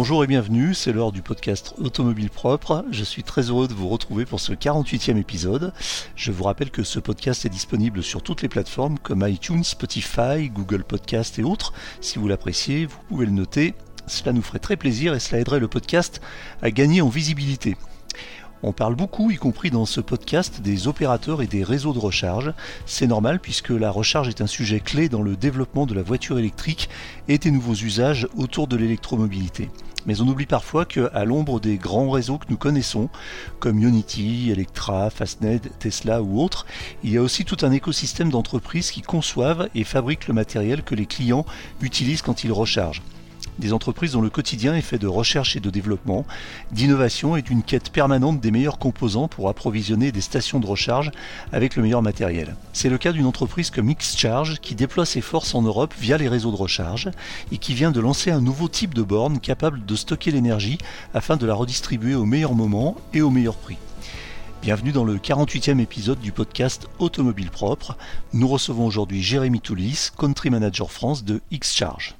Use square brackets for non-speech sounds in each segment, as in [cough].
Bonjour et bienvenue, c'est l'heure du podcast Automobile Propre. Je suis très heureux de vous retrouver pour ce 48e épisode. Je vous rappelle que ce podcast est disponible sur toutes les plateformes comme iTunes, Spotify, Google Podcast et autres. Si vous l'appréciez, vous pouvez le noter. Cela nous ferait très plaisir et cela aiderait le podcast à gagner en visibilité. On parle beaucoup, y compris dans ce podcast, des opérateurs et des réseaux de recharge. C'est normal puisque la recharge est un sujet clé dans le développement de la voiture électrique et des nouveaux usages autour de l'électromobilité. Mais on oublie parfois qu'à l'ombre des grands réseaux que nous connaissons, comme Unity, Electra, Fastned, Tesla ou autres, il y a aussi tout un écosystème d'entreprises qui conçoivent et fabriquent le matériel que les clients utilisent quand ils rechargent des entreprises dont le quotidien est fait de recherche et de développement, d'innovation et d'une quête permanente des meilleurs composants pour approvisionner des stations de recharge avec le meilleur matériel. C'est le cas d'une entreprise comme Xcharge qui déploie ses forces en Europe via les réseaux de recharge et qui vient de lancer un nouveau type de borne capable de stocker l'énergie afin de la redistribuer au meilleur moment et au meilleur prix. Bienvenue dans le 48e épisode du podcast Automobile Propre. Nous recevons aujourd'hui Jérémy Toulis, Country Manager France de Xcharge.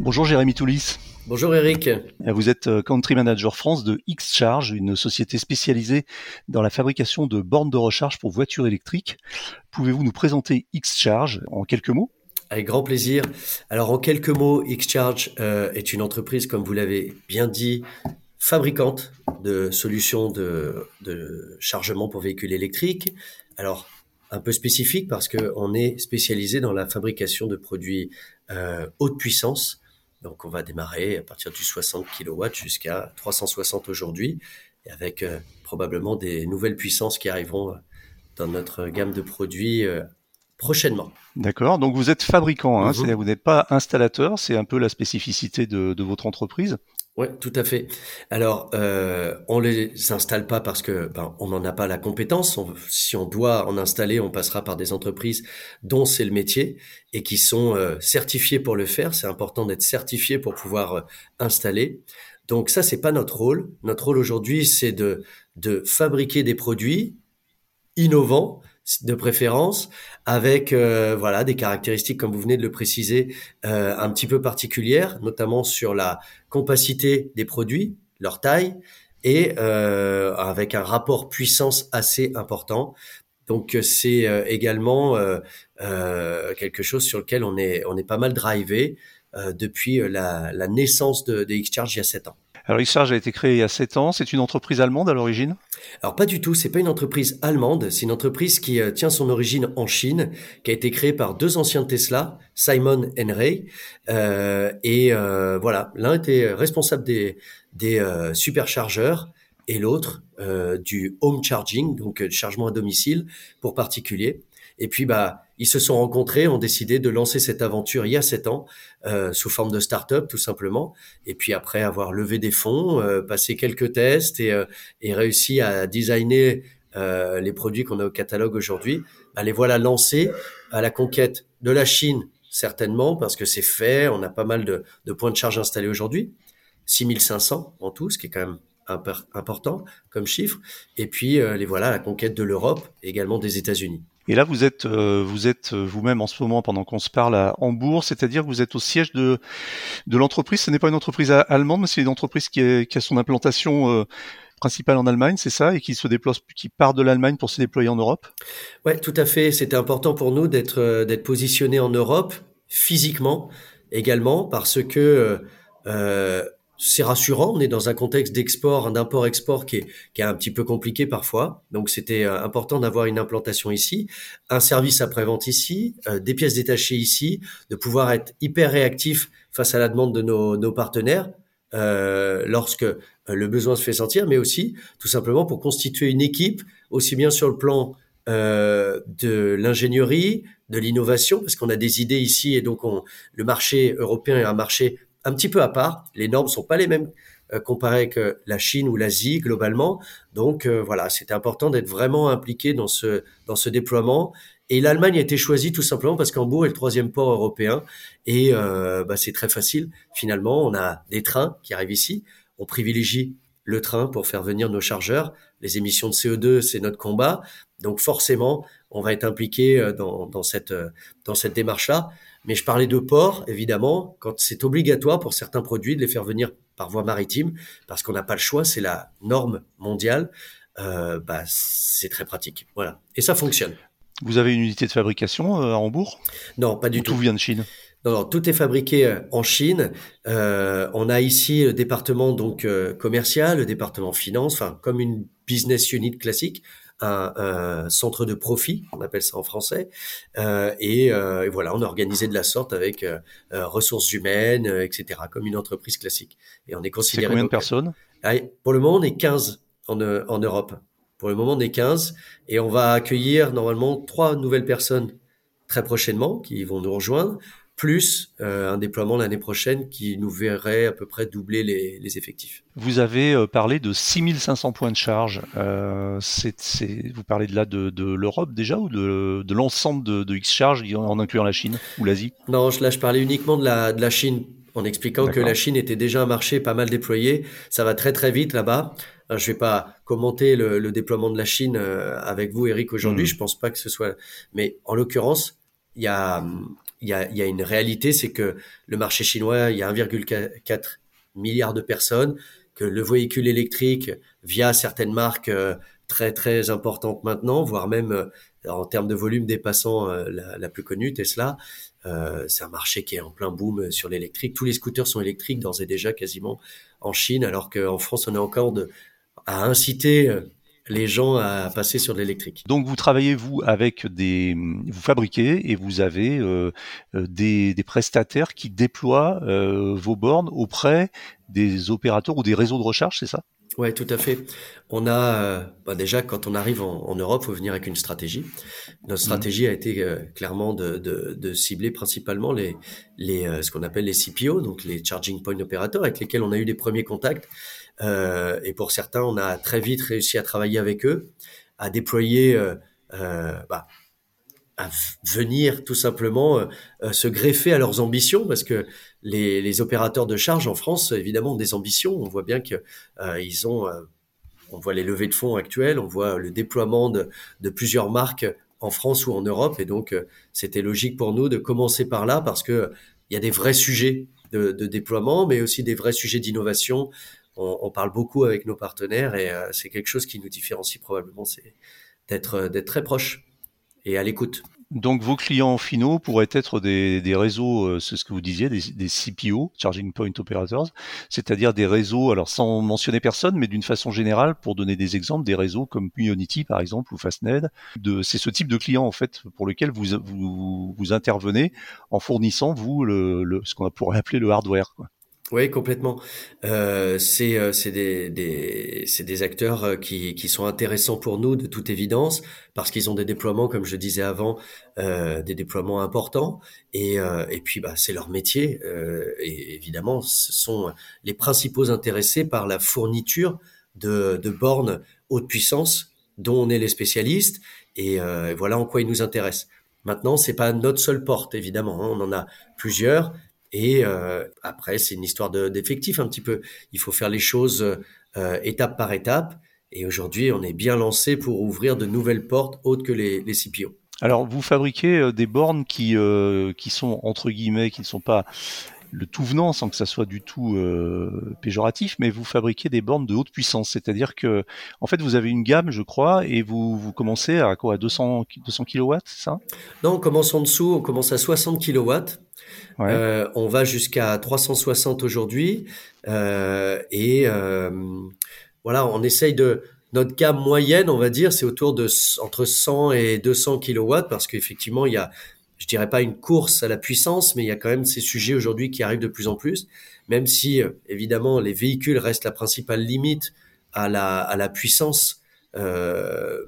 Bonjour Jérémy Toulis. Bonjour Eric. Vous êtes euh, Country Manager France de Xcharge, une société spécialisée dans la fabrication de bornes de recharge pour voitures électriques. Pouvez-vous nous présenter Xcharge en quelques mots? Avec grand plaisir. Alors en quelques mots, Xcharge euh, est une entreprise, comme vous l'avez bien dit, fabricante de solutions de, de chargement pour véhicules électriques. Alors un peu spécifique parce qu'on est spécialisé dans la fabrication de produits euh, haute puissance. Donc on va démarrer à partir du 60 kW jusqu'à 360 aujourd'hui, et avec euh, probablement des nouvelles puissances qui arriveront dans notre gamme de produits euh, prochainement. D'accord, donc vous êtes fabricant, hein, vous n'êtes pas installateur, c'est un peu la spécificité de, de votre entreprise. Oui, tout à fait. Alors, euh, on les installe pas parce que ben, on n'en a pas la compétence. si on doit en installer, on passera par des entreprises dont c'est le métier et qui sont euh, certifiées pour le faire. C'est important d'être certifié pour pouvoir euh, installer. Donc ça, c'est pas notre rôle. Notre rôle aujourd'hui, c'est de de fabriquer des produits innovants de préférence, avec euh, voilà des caractéristiques comme vous venez de le préciser, euh, un petit peu particulières, notamment sur la compacité des produits, leur taille, et euh, avec un rapport puissance assez important. Donc c'est également quelque chose sur lequel on est on est pas mal drivé depuis la, la naissance de, de Xcharge il y a sept ans. Alors Xcharge a été créé il y a 7 ans, c'est une entreprise allemande à l'origine? Alors pas du tout, c'est pas une entreprise allemande, c'est une entreprise qui euh, tient son origine en Chine, qui a été créée par deux anciens Tesla, Simon et Ray. Euh, et euh, voilà, l'un était responsable des, des superchargeurs et l'autre du home charging, donc chargement à domicile pour particuliers. Et puis bah ils se sont rencontrés, ont décidé de lancer cette aventure il y a sept ans euh, sous forme de start-up tout simplement. Et puis après avoir levé des fonds, euh, passé quelques tests et, euh, et réussi à designer euh, les produits qu'on a au catalogue aujourd'hui, bah, les voilà lancés à la conquête de la Chine certainement parce que c'est fait. On a pas mal de, de points de charge installés aujourd'hui, 6500 en tout, ce qui est quand même important comme chiffre. Et puis les voilà à la conquête de l'Europe, également des États-Unis. Et là, vous êtes, euh, vous êtes euh, vous-même en ce moment, pendant qu'on se parle, à Hambourg, c'est-à-dire vous êtes au siège de, de l'entreprise. Ce n'est pas une entreprise allemande, mais c'est une entreprise qui, est, qui a son implantation euh, principale en Allemagne, c'est ça, et qui se déploie, qui part de l'Allemagne pour se déployer en Europe? Ouais, tout à fait. C'était important pour nous d'être d'être positionné en Europe physiquement également parce que euh, c'est rassurant. On est dans un contexte d'export, d'import-export qui est, qui est un petit peu compliqué parfois. Donc, c'était euh, important d'avoir une implantation ici, un service après-vente ici, euh, des pièces détachées ici, de pouvoir être hyper réactif face à la demande de nos, nos partenaires euh, lorsque euh, le besoin se fait sentir, mais aussi tout simplement pour constituer une équipe, aussi bien sur le plan euh, de l'ingénierie, de l'innovation, parce qu'on a des idées ici et donc on, le marché européen est un marché un petit peu à part. Les normes sont pas les mêmes euh, comparées avec la Chine ou l'Asie globalement. Donc euh, voilà, c'était important d'être vraiment impliqué dans ce dans ce déploiement. Et l'Allemagne a été choisie tout simplement parce qu'Hambourg est le troisième port européen et euh, bah, c'est très facile. Finalement, on a des trains qui arrivent ici. On privilégie le train pour faire venir nos chargeurs. Les émissions de CO2, c'est notre combat. Donc forcément, on va être impliqué euh, dans, dans cette, euh, dans cette démarche-là. Mais je parlais de port, évidemment, quand c'est obligatoire pour certains produits de les faire venir par voie maritime, parce qu'on n'a pas le choix, c'est la norme mondiale, euh, bah, c'est très pratique. Voilà. Et ça fonctionne. Vous avez une unité de fabrication à Hambourg? Non, pas du tout. Tout vient de Chine? Non, non, tout est fabriqué euh, en Chine. Euh, on a ici le département donc euh, commercial, le département finance, enfin comme une business unit classique, un, un, centre de profit, on appelle ça en français. Euh, et, et, voilà, on a organisé de la sorte avec ressources humaines, etc., comme une entreprise classique. Et on est considéré. C'est combien de personnes? ah, Pour le moment, on est 15 en, en Europe. Pour le moment, on est 15 et on va accueillir normalement trois nouvelles personnes très prochainement qui vont nous rejoindre plus euh, un déploiement l'année prochaine qui nous verrait à peu près doubler les, les effectifs. Vous avez euh, parlé de 6500 points de charge. Euh, c'est, c'est, vous parlez de là de, de l'Europe déjà ou de, de l'ensemble de, de X-Charge en incluant la Chine ou l'Asie? Non, là je parlais uniquement de la, de la Chine en expliquant que la Chine était déjà un marché pas mal déployé. Ça va très très vite là-bas. Je ne vais pas commenter le, le, déploiement de la Chine avec vous, Eric, aujourd'hui. Mmh. Je pense pas que ce soit. Mais en l'occurrence, il y a il y a, une réalité, c'est que le marché chinois, il y a 1,4 milliard de personnes, que le véhicule électrique, via certaines marques euh, très très importantes maintenant, voire même euh, en termes de volume dépassant euh, la, plus connue, Tesla, c'est un marché qui est en plein boom sur l'électrique. Tous les scooters sont électriques d'ores et déjà quasiment en Chine, alors qu'en France, on est encore à inciter les gens à passer sur l'électrique. Donc vous travaillez vous avec des, vous fabriquez et vous avez euh, euh, des, des, prestataires qui déploient euh, vos bornes auprès des opérateurs ou des réseaux de recharge, c'est ça? Ouais, tout à fait. On a euh, bah déjà quand on arrive en, en, Europe, faut venir avec une stratégie. Notre stratégie mmh. a été euh, clairement de, de, de, cibler principalement les, les euh, ce qu'on appelle les CPO, donc les charging point operators, avec lesquels on a eu des premiers contacts euh, et pour certains, on a très vite réussi à travailler avec eux, à déployer, euh, euh, bah, à venir tout simplement euh, se greffer à leurs ambitions, parce que les, les, opérateurs de charge en France, évidemment, ont des ambitions. On voit bien que euh, ont, on voit les levées de fonds actuelles, on voit le déploiement de, de plusieurs marques en France ou en Europe, et donc c'était logique pour nous de commencer par là, parce que il y a des vrais sujets de, de, déploiement, mais aussi des vrais sujets d'innovation, on, on, parle beaucoup avec nos partenaires et euh, c'est quelque chose qui nous différencie probablement, c'est d'être euh, d'être très proche et à l'écoute. Donc vos clients finaux pourraient être des, des réseaux, euh, c'est ce que vous disiez, des, CPO, Charging Point Operators, c'est-à-dire des réseaux, alors sans mentionner personne, mais d'une façon générale, pour donner des exemples, des réseaux comme Unity par exemple ou Fastned. C'est ce type de client en fait pour lequel vous, vous, vous intervenez en fournissant vous le, le ce qu'on pourrait appeler le hardware. Quoi. Oui, complètement. Euh, c'est euh, des, des, des acteurs euh, qui, qui sont intéressants pour nous de toute évidence parce qu'ils ont des déploiements, comme je disais avant, euh, des déploiements importants et, euh, et puis bah, c'est leur métier euh, et évidemment ce sont les principaux intéressés par la fourniture de, de bornes haute puissance dont on est les spécialistes et voilà en quoi ils nous intéressent. Maintenant, c'est pas notre seule porte évidemment, hein, on en a plusieurs et euh, après, c'est une histoire d'effectifs un petit peu. Il faut faire les choses euh, étape par étape. Et aujourd'hui, on est bien lancé pour ouvrir de nouvelles portes autres que les, les CPO. Alors, vous fabriquez euh, des bornes qui, euh, qui sont, entre guillemets, qui ne sont pas le tout venant sans que ça soit du tout euh, péjoratif, mais vous fabriquez des bornes de haute puissance, c'est-à-dire que en fait vous avez une gamme, je crois, et vous, vous commencez à quoi à 200 200 kW, c'est ça? Non, on commence en dessous, on commence à 60 kW. Ouais. Euh, on va jusqu'à 360 aujourd'hui euh, et voilà, on essaye de notre gamme moyenne, on va dire, c'est autour de entre 100 et 200 kW parce qu'effectivement il y a je dirais pas une course à la puissance, mais il y a quand même ces sujets aujourd'hui qui arrivent de plus en plus, même si euh, évidemment les véhicules restent la principale limite à la, à la puissance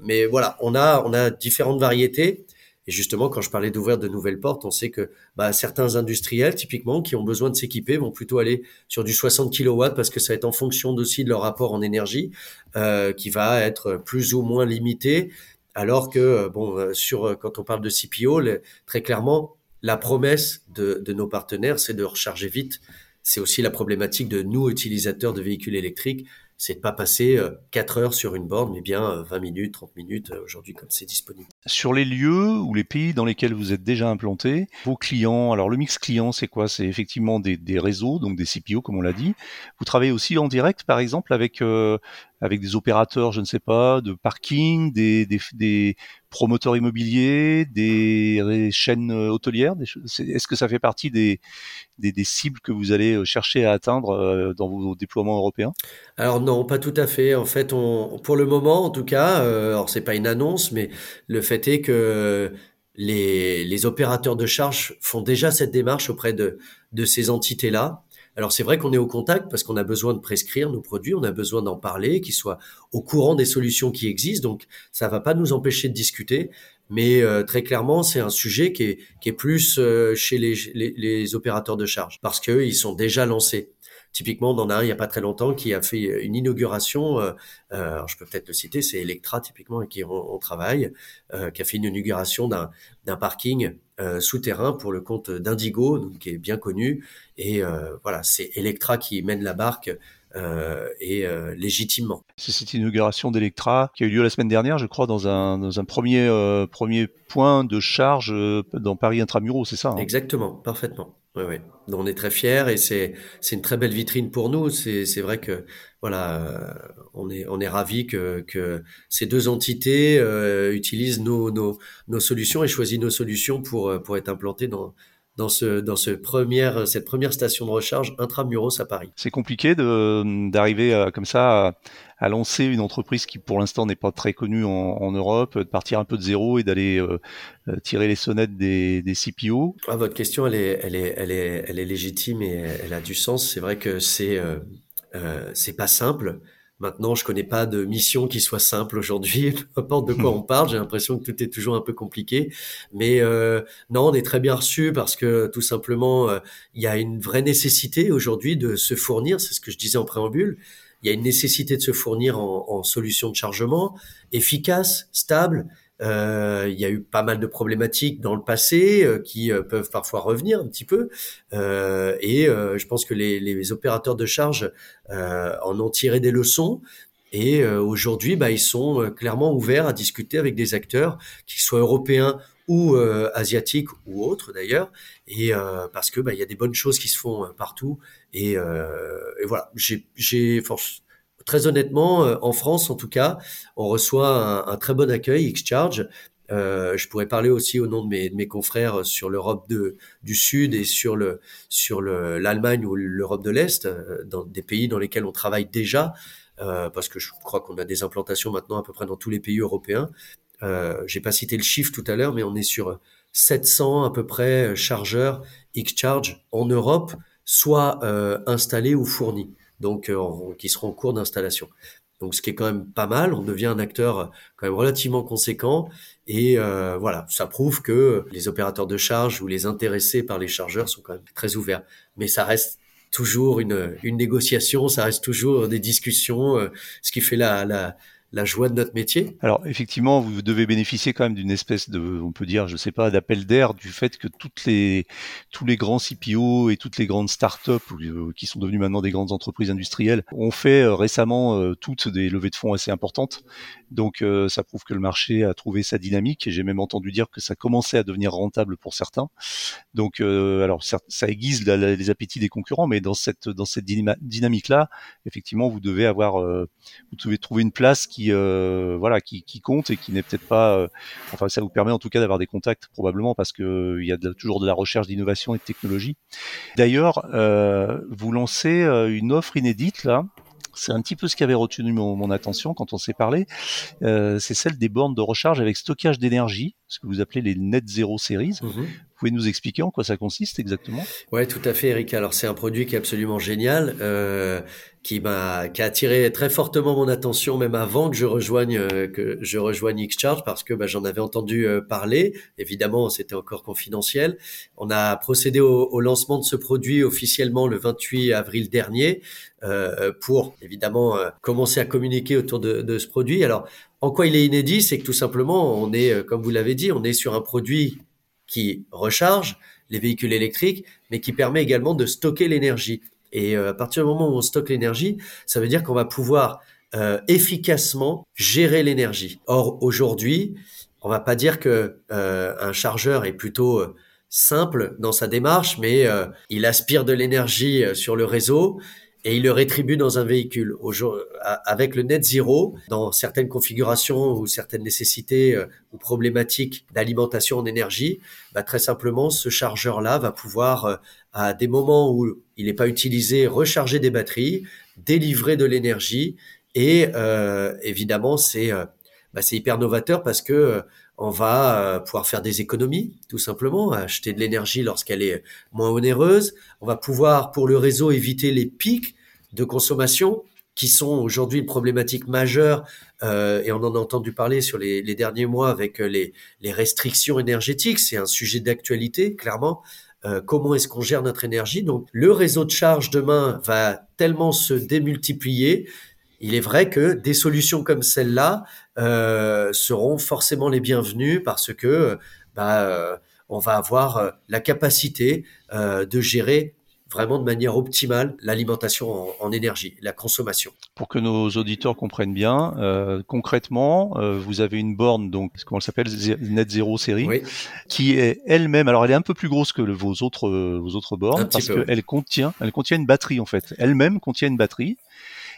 mais voilà, on a on a différentes variétés. Et justement, quand je parlais d'ouvrir de nouvelles portes, on sait que bah, certains industriels, typiquement, qui ont besoin de s'équiper, vont plutôt aller sur du 60 kW parce que ça va être en fonction aussi de leur rapport en énergie, euh, qui va être plus ou moins limité. Alors que, euh, bon, euh, sur euh, quand on parle de CPO, très clairement, la promesse de, nos partenaires, c'est de recharger vite. C'est aussi la problématique de nous, utilisateurs de véhicules électriques c'est de pas passer 4 euh, heures sur une borne, mais bien 20 euh, minutes, 30 minutes aujourd'hui comme c'est disponible. Sur les lieux ou les pays dans lesquels vous êtes déjà implanté, vos clients, alors le mix client c'est quoi? C'est effectivement des, réseaux, donc des CPO comme on l'a dit. Vous travaillez aussi en direct par exemple avec avec des opérateurs, je ne sais pas, de parking, des, des, des promoteurs immobiliers, des chaînes hôtelières Est-ce que ça fait partie des, des, des, cibles que vous allez euh, chercher à atteindre euh, dans vos déploiements européens? Alors non, pas tout à fait. En fait, on, pour le moment, en tout cas, euh, alors c'est pas une annonce, mais le fait est que les, opérateurs de charge font déjà cette démarche auprès de, ces entités-là. Alors c'est vrai qu'on est au contact parce qu'on a besoin de prescrire nos produits, on a besoin d'en parler, qu'ils soient au courant des solutions qui existent. Donc ça va pas nous empêcher de discuter, mais euh, très clairement c'est un sujet qui est, plus euh, chez les, les, opérateurs de charge parce qu'ils sont déjà lancés. Typiquement, on en a un il n'y a pas très longtemps qui a fait une inauguration. Euh, euh je peux peut-être le citer, c'est Electra typiquement avec qui on, travaille, euh, qui a fait une inauguration d'un parking euh, souterrain pour le compte d'Indigo, qui est bien connu. Et euh, voilà, c'est Electra qui mène la barque euh, et euh, légitimement. C'est cette inauguration d'Electra qui a eu lieu la semaine dernière, je crois, dans un, dans un premier, euh, premier point de charge dans Paris Intramuros, c'est ça hein? Exactement, parfaitement. Oui, oui. on est très fiers et c'est une très belle vitrine pour nous. C'est vrai que voilà, euh, on est on est ravi que que ces deux entités euh, utilisent nos nos nos solutions et choisissent nos solutions pour pour être implantées dans dans ce dans ce première cette première station de recharge intramuros à Paris. C'est compliqué de d'arriver euh, comme ça à, à, lancer une entreprise qui pour l'instant n'est pas très connue en, en, Europe, de partir un peu de zéro et d'aller euh, euh, tirer les sonnettes des, des CPO. Ah, votre question elle est elle est elle est elle est légitime et elle a du sens. C'est vrai que c'est euh, c'est pas simple. Maintenant, je connais pas de mission qui soit simple aujourd'hui. [laughs] Peu importe de quoi on parle, j'ai l'impression que tout est toujours un peu compliqué. Mais euh, non, on est très bien reçu parce que tout simplement, euh, il y a une vraie nécessité aujourd'hui de se fournir. C'est ce que je disais en préambule. Il y a une nécessité de se fournir en, en solutions de chargement efficaces, stables euh, il y a eu pas mal de problématiques dans le passé euh, qui euh, peuvent parfois revenir un petit peu. et je pense que les, opérateurs de charge en ont tiré des leçons. Et aujourd'hui, bah, ils sont clairement ouverts à discuter avec des acteurs, qu'ils soient européens ou asiatiques ou autres d'ailleurs, et parce que bah, y a des bonnes choses qui se font partout. Et voilà, j'ai force très honnêtement, euh, en France en tout cas, on reçoit un, très bon accueil, Xcharge. Euh, je pourrais parler aussi au nom de mes, confrères sur l'Europe du Sud et sur le sur l'Allemagne ou l'Europe de l'Est, euh, dans des pays dans lesquels on travaille déjà, euh, parce que je crois qu'on a des implantations maintenant à peu près dans tous les pays européens. Euh, J'ai pas cité le chiffre tout à l'heure, mais on est sur 700 à peu près chargeurs Xcharge en Europe, soit installés ou fournis donc euh, qui seront en cours d'installation. Donc ce qui est quand même pas mal, on devient un acteur euh, quand même relativement conséquent et euh, voilà, ça prouve que les opérateurs de charge ou les intéressés par les chargeurs sont quand même très ouverts. Mais ça reste toujours une, une négociation, ça reste toujours des discussions, ce qui fait la, la joie de notre métier. Alors effectivement, vous devez bénéficier quand même d'une espèce de, on peut dire, je sais pas, d'appel d'air du fait que toutes les, tous les grands CPO et toutes les grandes startups euh, qui sont devenues maintenant des grandes entreprises industrielles ont fait euh, récemment euh, toutes des levées de fonds assez importantes. Donc ça prouve que le marché a trouvé sa dynamique et j'ai même entendu dire que ça commençait à devenir rentable pour certains. Donc alors ça aiguise les appétits des concurrents, mais dans cette dans cette dynamique là, effectivement, vous devez avoir, vous devez trouver une place qui euh, voilà qui, compte et qui n'est peut-être pas euh, enfin ça vous permet en tout cas d'avoir des contacts probablement parce que il y a toujours de la recherche d'innovation et de technologie. D'ailleurs, euh, vous lancez une offre inédite là c'est un petit peu ce qui avait retenu mon, attention quand on s'est parlé. c'est celle des bornes de recharge avec stockage d'énergie, ce que vous appelez les Net Zero Series. Mhm. Pouvez nous expliquer en quoi ça consiste exactement? Ouais, tout à fait, Eric. Alors c'est un produit qui est absolument génial. Euh, qui m'a qui a attiré très fortement mon attention même avant que je rejoigne euh, que je rejoigne Xcharge parce que bah, j'en avais entendu euh, parler évidemment c'était encore confidentiel on a procédé au, au, lancement de ce produit officiellement le 28 avril dernier euh, pour évidemment euh, commencer à communiquer autour de, de, ce produit alors en quoi il est inédit? C'est que tout simplement on est comme vous l'avez dit on est sur un produit qui recharge les véhicules électriques mais qui permet également de stocker l'énergie et euh, à partir du moment où on stocke l'énergie, ça veut dire qu'on va pouvoir euh, efficacement gérer l'énergie. Or aujourd'hui, on va pas dire que euh, un chargeur est plutôt euh, simple dans sa démarche, mais il aspire de l'énergie sur le réseau et il le rétribue dans un véhicule. Avec le net zero, dans certaines configurations ou certaines nécessités euh, ou problématiques d'alimentation en énergie, bah, très simplement, ce chargeur-là va pouvoir, euh, à des moments où il n'est pas utilisé, recharger des batteries, délivrer de l'énergie et euh, évidemment, c'est bah, c'est hyper novateur parce que on va pouvoir faire des économies, tout simplement, acheter de l'énergie lorsqu'elle est moins onéreuse. On va pouvoir, pour le réseau, éviter les pics de consommation qui sont aujourd'hui une problématique majeure, euh, et on en a entendu parler sur les, derniers mois avec euh, les, restrictions énergétiques. C'est un sujet d'actualité, clairement. Euh, comment est-ce qu'on gère notre énergie? Donc, le réseau de charge demain va tellement se démultiplier. Il est vrai que des solutions comme celle-là euh, seront forcément les bienvenues parce que bah, on va avoir la capacité de gérer vraiment de manière optimale l'alimentation en, énergie, la consommation. Pour que nos auditeurs comprennent bien, euh, concrètement, euh, vous avez une borne, donc comment elle s'appelle, Net Zero série, qui est elle-même, alors elle est un peu plus grosse que vos autres vos autres bornes parce qu'elle contient, elle contient une batterie en fait. Elle-même contient une batterie.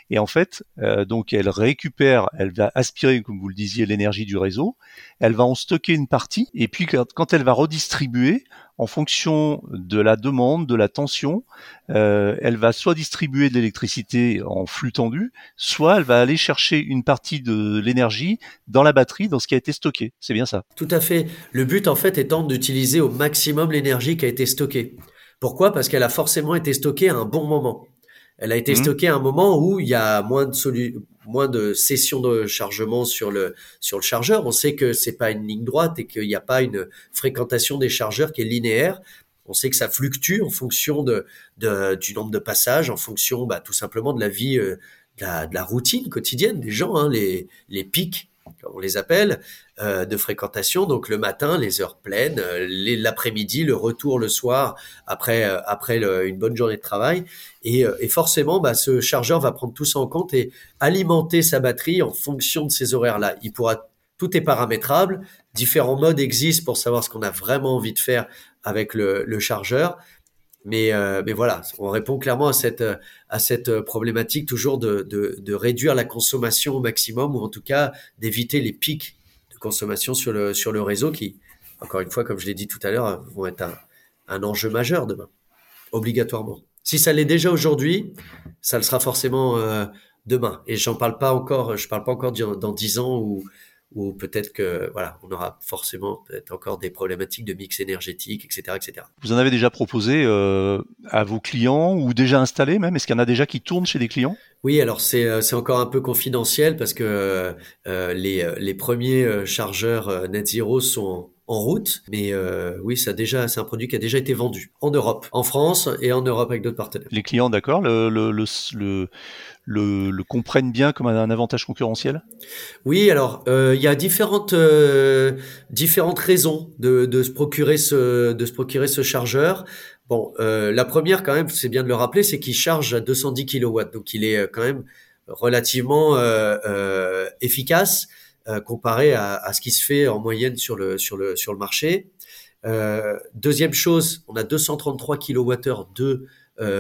Et en fait, euh, donc elle récupère, elle va aspirer, comme vous le disiez, l'énergie du réseau. Elle va en stocker une partie. Et puis quand elle va redistribuer, en fonction de la demande, de la tension, euh, elle va soit distribuer de l'électricité en flux tendu, soit elle va aller chercher une partie de l'énergie dans la batterie, dans ce qui a été stocké. C'est bien ça Tout à fait. Le but, en fait, étant d'utiliser au maximum l'énergie qui a été stockée. Pourquoi? Parce qu'elle a forcément été stockée à un bon moment. Elle a été mmh. stockée à un moment où il y a moins de moins de sessions de chargement sur le sur le chargeur. On sait que c'est pas une ligne droite et qu'il n'y a pas une fréquentation des chargeurs qui est linéaire. On sait que ça fluctue en fonction de, de du nombre de passages, en fonction bah, tout simplement de la vie, euh, de, la, de, la, routine quotidienne des gens, hein, les les pics on les appelle, euh, de fréquentation. Donc le matin, les heures pleines, euh, l'après-midi, le retour le soir après euh, après une bonne journée de travail. Et, forcément, bah, ce chargeur va prendre tout ça en compte et alimenter sa batterie en fonction de ces horaires-là. Il pourra tout est paramétrable. Différents modes existent pour savoir ce qu'on a vraiment envie de faire avec le chargeur. Mais, euh, mais voilà, on répond clairement à cette, à cette problématique toujours de, de, de, réduire la consommation au maximum ou en tout cas d'éviter les pics de consommation sur le, sur le réseau qui, encore une fois, comme je l'ai dit tout à l'heure, vont être un, un enjeu majeur demain, obligatoirement. Si ça l'est déjà aujourd'hui, ça le sera forcément euh, demain. Et j'en parle pas encore, je parle pas encore dans dix ans ou ou peut-être que voilà, on aura forcément peut-être encore des problématiques de mix énergétique, etc., etc. Vous en avez déjà proposé euh, à vos clients ou déjà installé même? Est-ce qu'il y en a déjà qui tournent chez des clients? Oui, alors c'est euh, c'est encore un peu confidentiel parce que euh, les les premiers chargeurs net zero sont en route, mais oui, ça déjà, c'est un produit qui a déjà été vendu en Europe, en France et en Europe avec d'autres partenaires. Les clients, d'accord. Le, le, le, le le, comprennent bien comme un, avantage concurrentiel? Oui, alors euh, il y a différentes euh, différentes raisons de, de, se procurer ce de se procurer ce chargeur. Bon, euh, la première quand même, c'est bien de le rappeler, c'est qu'il charge à 210 kW, donc il est quand même relativement efficace comparé à, ce qui se fait en moyenne sur le sur le sur le marché. deuxième chose, on a 233 kWh de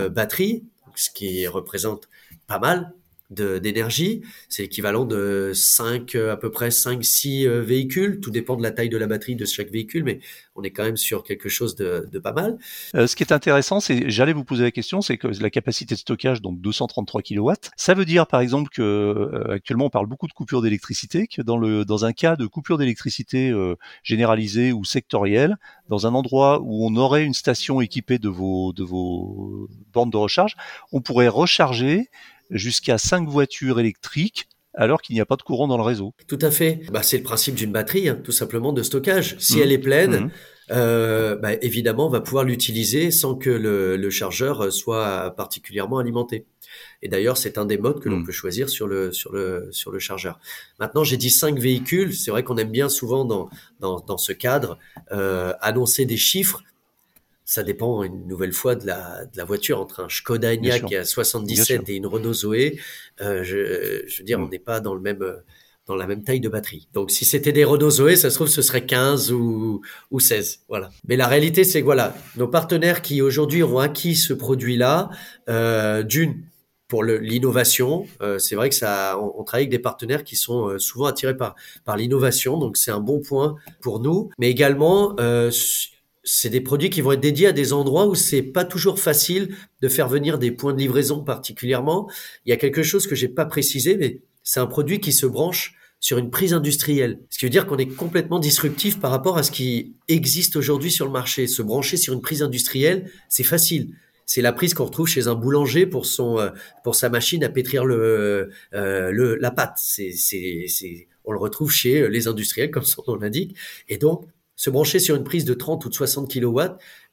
batterie, ce qui représente pas mal d'énergie. C'est l'équivalent de 5, à peu près 5, 6 véhicules. Tout dépend de la taille de la batterie de chaque véhicule, mais on est quand même sur quelque chose de, pas mal. Euh, ce qui est intéressant, c'est, j'allais vous poser la question, c'est que la capacité de stockage, donc 233 kW, ça veut dire par exemple que euh, actuellement on parle beaucoup de coupure d'électricité, que dans le dans un cas de coupure d'électricité euh, généralisée ou sectorielle, dans un endroit où on aurait une station équipée de vos de vos bornes de recharge, on pourrait recharger jusqu'à 5 voitures électriques alors qu'il n'y a pas de courant dans le réseau. Tout à fait. Bah, c'est le principe d'une batterie, hein, tout simplement de stockage. Si mmh. elle est pleine, mmh. euh, bah, évidemment, on va pouvoir l'utiliser sans que le, chargeur soit particulièrement alimenté. Et d'ailleurs, c'est un des modes que l'on mmh. peut choisir sur le sur le sur le chargeur. Maintenant, j'ai dit cinq véhicules. C'est vrai qu'on aime bien souvent dans dans, dans ce cadre euh, annoncer des chiffres ça dépend une nouvelle fois de la, de la voiture entre un Skoda Enyaq qui a 77 et une Renault Zoé. Euh, je, je, veux dire, on mm. n'est pas dans le même dans la même taille de batterie. Donc si c'était des Renault Zoé, ça se trouve ce serait 15 ou, ou 16. Voilà. Mais la réalité, c'est que voilà, nos partenaires qui aujourd'hui ont acquis ce produit-là, euh, d'une pour l'innovation, euh, c'est vrai que ça, on, on, travaille avec des partenaires qui sont euh, souvent attirés par par l'innovation, donc c'est un bon point pour nous. Mais également, euh, c'est des produits qui vont être dédiés à des endroits où c'est pas toujours facile de faire venir des points de livraison particulièrement. Il y a quelque chose que j'ai pas précisé, mais c'est un produit qui se branche sur une prise industrielle. Ce qui veut dire qu'on est complètement disruptif par rapport à ce qui existe aujourd'hui sur le marché. Se brancher sur une prise industrielle, c'est facile. C'est la prise qu'on retrouve chez un boulanger pour son euh, pour sa machine à pétrir le, euh, le la pâte. C'est c'est c'est on le retrouve chez les industriels comme son nom l'indique. Et donc se brancher sur une prise de 30 ou de 60 kW,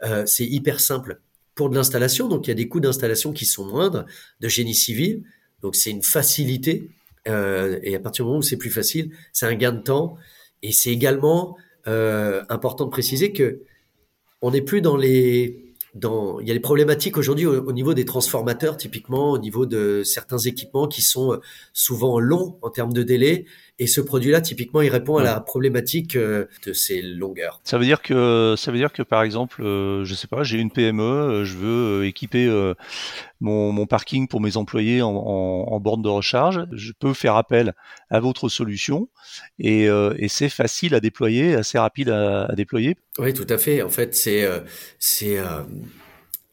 euh, c'est hyper simple. Pour de l'installation, donc il y a des coûts d'installation qui sont moindres, de génie civil, donc c'est une facilité. Euh, et à partir du moment où c'est plus facile, c'est un gain de temps. Et c'est également euh, important de préciser que on n'est plus dans les dans, il y a des problématiques aujourd'hui au, niveau des transformateurs, typiquement au niveau de certains équipements qui sont souvent longs en termes de délai. Et ce produit-là, typiquement, il répond à la problématique euh, de ces longueurs. Ça veut dire que, ça veut dire que, par exemple, euh, je sais pas, j'ai une PME, je veux équiper mon, mon, parking pour mes employés en, en, en, borne de recharge. Je peux faire appel à votre solution et, et c'est facile à déployer, assez rapide à, à, déployer. Oui, tout à fait. En fait, c'est, c'est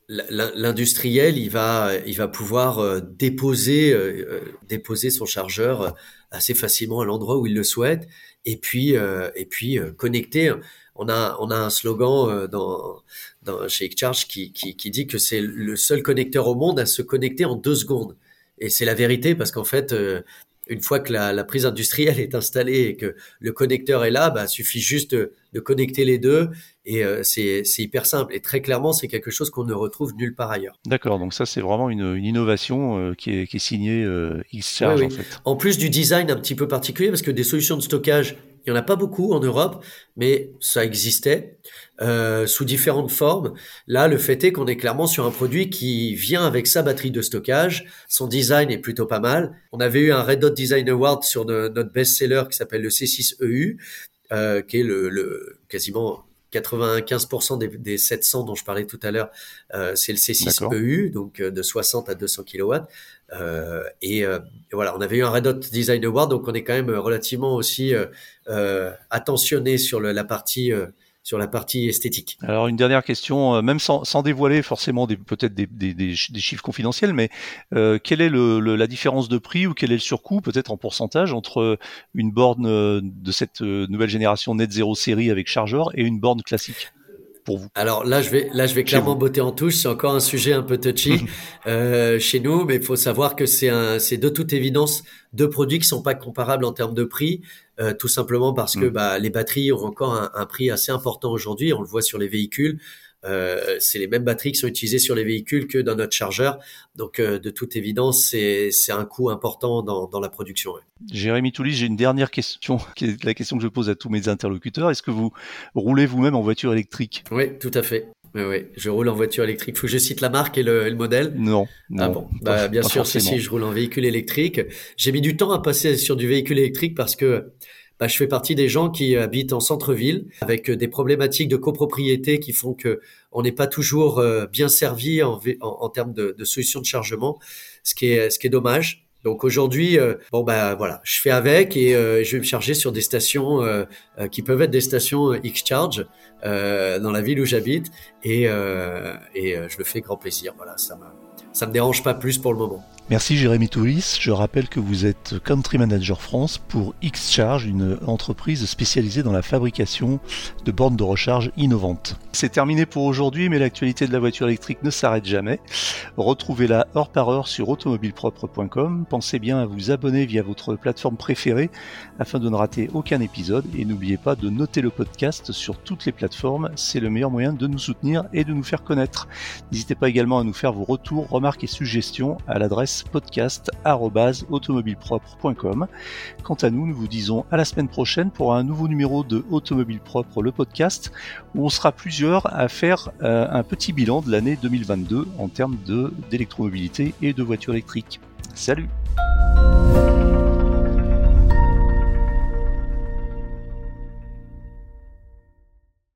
l'industriel, il va, il va pouvoir euh, déposer, euh, euh, déposer son chargeur assez facilement à l'endroit où il le souhaite, et puis, et puis connecter. On a, on a un slogan dans, dans chez Charge qui, qui, qui dit que c'est le seul connecteur au monde à se connecter en deux secondes. Et c'est la vérité parce qu'en fait, une fois que la, la, prise industrielle est installée et que le connecteur est là, bah, suffit juste de, de connecter les deux et euh, c'est hyper simple. Et très clairement, c'est quelque chose qu'on ne retrouve nulle part ailleurs. D'accord, donc ça c'est vraiment une, une innovation euh, qui, est, qui est signée euh, Xcharge en fait. En plus du design un petit peu particulier, parce que des solutions de stockage, il y en a pas beaucoup en Europe, mais ça existait euh, sous différentes formes. Là, le fait est qu'on est clairement sur un produit qui vient avec sa batterie de stockage. Son design est plutôt pas mal. On avait eu un Red Dot Design Award sur notre best-seller qui s'appelle le C6EU, euh, qui est le quasiment 95% des, des, 700 dont je parlais tout à l'heure, euh, c'est le C6EU, donc euh, de 60 à 200 kW. Euh, et, euh, et, voilà, on avait eu un Red Hot Design Award, donc on est quand même relativement aussi euh, attentionné sur le, la partie sur la partie esthétique. Alors une dernière question, euh, même sans, sans dévoiler forcément peut-être des, chiffres confidentiels, mais euh, quelle est le, la différence de prix ou quel est le surcoût peut-être en pourcentage entre une borne euh, de cette nouvelle génération Net Zero série avec chargeur et une borne classique? Pour vous Alors là, je vais là, je vais clairement botter en touche. C'est encore un sujet un peu touchy [laughs] euh, chez nous, mais il faut savoir que c'est un, c'est de toute évidence deux produits qui sont pas comparables en termes de prix. Euh, tout simplement parce que mm. bah, les batteries ont encore un, un prix assez important aujourd'hui. On le voit sur les véhicules. Euh, c'est les mêmes batteries qui sont utilisées sur les véhicules que dans notre chargeur. Donc, euh, de toute évidence, c'est un coût important dans, dans la production. Ouais. Jérémy Toulis, j'ai une dernière question, [laughs] qui est la question que je pose à tous mes interlocuteurs. Est-ce que vous roulez vous-même en voiture électrique? Oui, tout à fait. Oui, oui, je roule en voiture électrique. Faut que je cite la marque et le, le modèle? Non. ah bon. Bah, bien sûr, si, si, je roule en véhicule électrique. J'ai mis du temps à passer sur du véhicule électrique parce que bah, je fais partie des gens qui habitent en centre-ville avec des problématiques de copropriété qui font que on n'est pas toujours euh, bien servi en, en, en termes de, de, solutions de chargement, ce qui est, ce qui est dommage. Donc aujourd'hui, bon bah voilà, je fais avec et je vais me charger sur des stations qui peuvent être des stations X-Charge dans la ville où j'habite et, et je le fais grand plaisir. Voilà, ça me ça me dérange pas plus pour le moment. Merci Jérémy Toulis. Je rappelle que vous êtes Country Manager France pour X-Charge, une entreprise spécialisée dans la fabrication de bornes de recharge innovantes. C'est terminé pour aujourd'hui, mais l'actualité de la voiture électrique ne s'arrête jamais. Retrouvez-la heure par heure sur automobilepropre.com. Pensez bien à vous abonner via votre plateforme préférée afin de ne rater aucun épisode et n'oubliez pas de noter le podcast sur toutes les plateformes. C'est le meilleur moyen de nous soutenir et de nous faire connaître. N'hésitez pas également à nous faire vos retours, remarques et suggestions à l'adresse podcast.automobilepropre.com. Quant à nous, nous vous disons à la semaine prochaine pour un nouveau numéro de Automobile Propre, le podcast, où on sera plusieurs à faire euh, un petit bilan de l'année 2022 en termes d'électromobilité et de voitures électriques. Salut